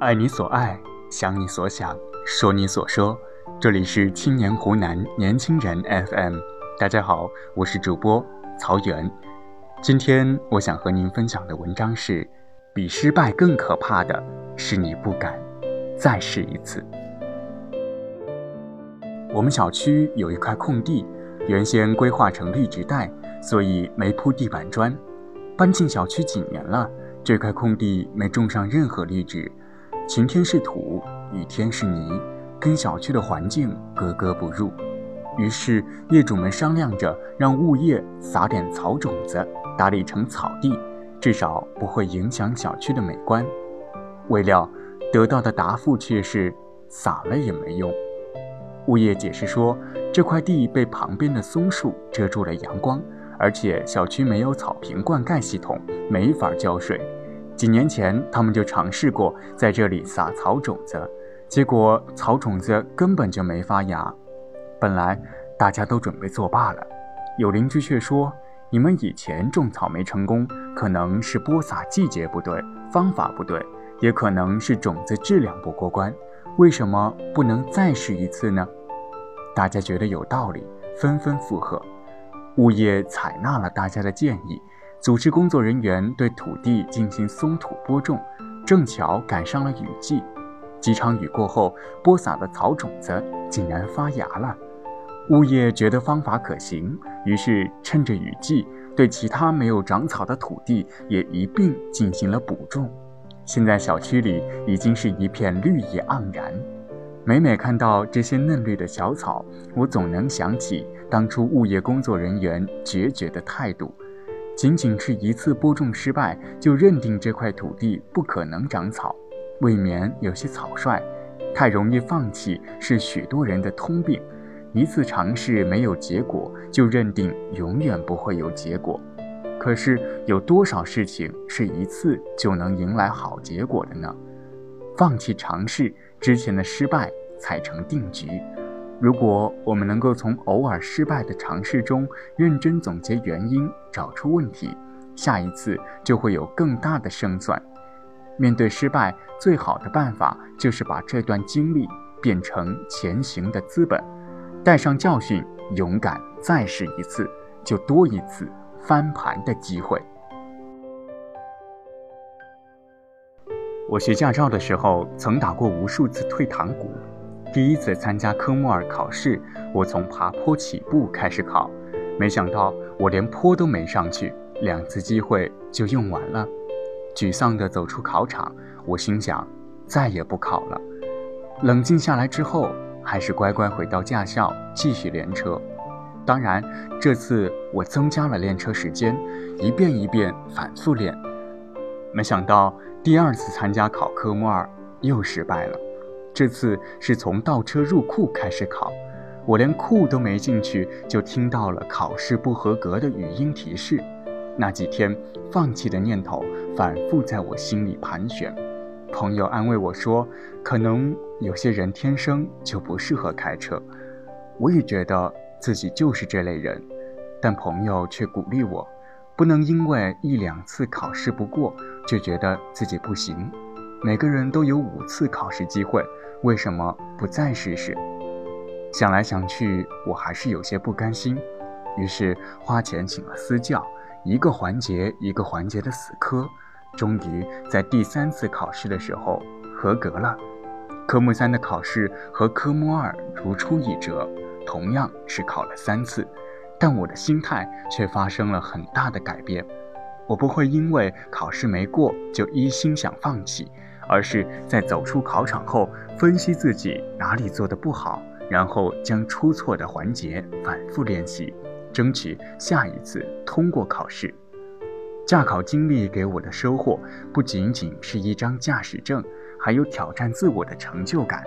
爱你所爱，想你所想，说你所说。这里是青年湖南年轻人 FM。大家好，我是主播曹源。今天我想和您分享的文章是：比失败更可怕的是你不敢再试一次。我们小区有一块空地，原先规划成绿植带，所以没铺地板砖。搬进小区几年了，这块空地没种上任何绿植，晴天是土，雨天是泥，跟小区的环境格格不入。于是业主们商量着让物业撒点草种子，打理成草地，至少不会影响小区的美观。未料得到的答复却是撒了也没用。物业解释说，这块地被旁边的松树遮住了阳光。而且小区没有草坪灌溉系统，没法浇水。几年前，他们就尝试过在这里撒草种子，结果草种子根本就没发芽。本来大家都准备作罢了，有邻居却说：“你们以前种草莓成功，可能是播撒季节不对，方法不对，也可能是种子质量不过关。为什么不能再试一次呢？”大家觉得有道理，纷纷附和。物业采纳了大家的建议，组织工作人员对土地进行松土播种，正巧赶上了雨季。几场雨过后，播撒的草种子竟然发芽了。物业觉得方法可行，于是趁着雨季，对其他没有长草的土地也一并进行了补种。现在小区里已经是一片绿意盎然。每每看到这些嫩绿的小草，我总能想起当初物业工作人员决绝的态度。仅仅是一次播种失败，就认定这块土地不可能长草，未免有些草率。太容易放弃是许多人的通病。一次尝试没有结果，就认定永远不会有结果。可是有多少事情是一次就能迎来好结果的呢？放弃尝试。之前的失败才成定局。如果我们能够从偶尔失败的尝试中认真总结原因，找出问题，下一次就会有更大的胜算。面对失败，最好的办法就是把这段经历变成前行的资本，带上教训，勇敢再试一次，就多一次翻盘的机会。我学驾照的时候，曾打过无数次退堂鼓。第一次参加科目二考试，我从爬坡起步开始考，没想到我连坡都没上去，两次机会就用完了。沮丧地走出考场，我心想再也不考了。冷静下来之后，还是乖乖回到驾校继续练车。当然，这次我增加了练车时间，一遍一遍反复练。没想到。第二次参加考科目二又失败了，这次是从倒车入库开始考，我连库都没进去，就听到了考试不合格的语音提示。那几天放弃的念头反复在我心里盘旋。朋友安慰我说：“可能有些人天生就不适合开车。”我也觉得自己就是这类人，但朋友却鼓励我。不能因为一两次考试不过就觉得自己不行。每个人都有五次考试机会，为什么不再试试？想来想去，我还是有些不甘心。于是花钱请了私教，一个环节一个环节的死磕，终于在第三次考试的时候合格了。科目三的考试和科目二如出一辙，同样是考了三次。但我的心态却发生了很大的改变，我不会因为考试没过就一心想放弃，而是在走出考场后分析自己哪里做的不好，然后将出错的环节反复练习，争取下一次通过考试。驾考经历给我的收获不仅仅是一张驾驶证，还有挑战自我的成就感。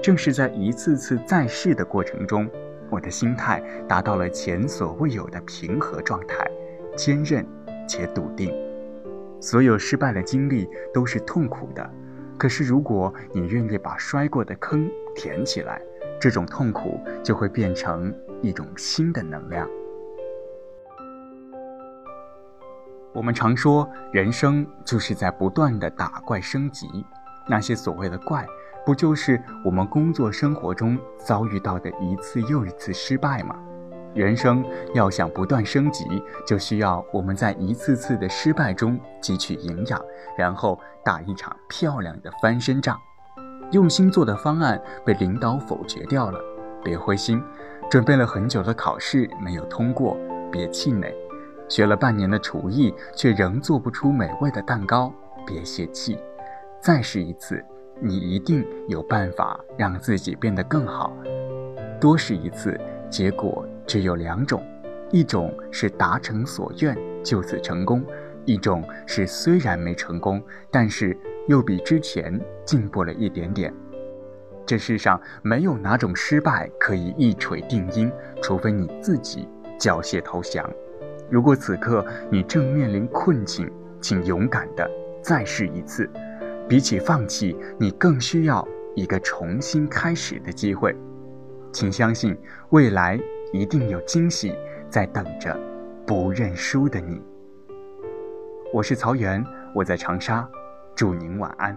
正是在一次次再试的过程中。我的心态达到了前所未有的平和状态，坚韧且笃定。所有失败的经历都是痛苦的，可是如果你愿意把摔过的坑填起来，这种痛苦就会变成一种新的能量。我们常说，人生就是在不断的打怪升级，那些所谓的怪，不就是我们工作生活中遭遇到的一次又一次失败吗？人生要想不断升级，就需要我们在一次次的失败中汲取营养，然后打一场漂亮的翻身仗。用心做的方案被领导否决掉了，别灰心；准备了很久的考试没有通过，别气馁；学了半年的厨艺却仍做不出美味的蛋糕，别泄气。再试一次，你一定有办法让自己变得更好。多试一次，结果。只有两种，一种是达成所愿，就此成功；一种是虽然没成功，但是又比之前进步了一点点。这世上没有哪种失败可以一锤定音，除非你自己缴械投降。如果此刻你正面临困境，请勇敢的再试一次。比起放弃，你更需要一个重新开始的机会。请相信未来。一定有惊喜在等着不认输的你。我是曹源，我在长沙，祝您晚安。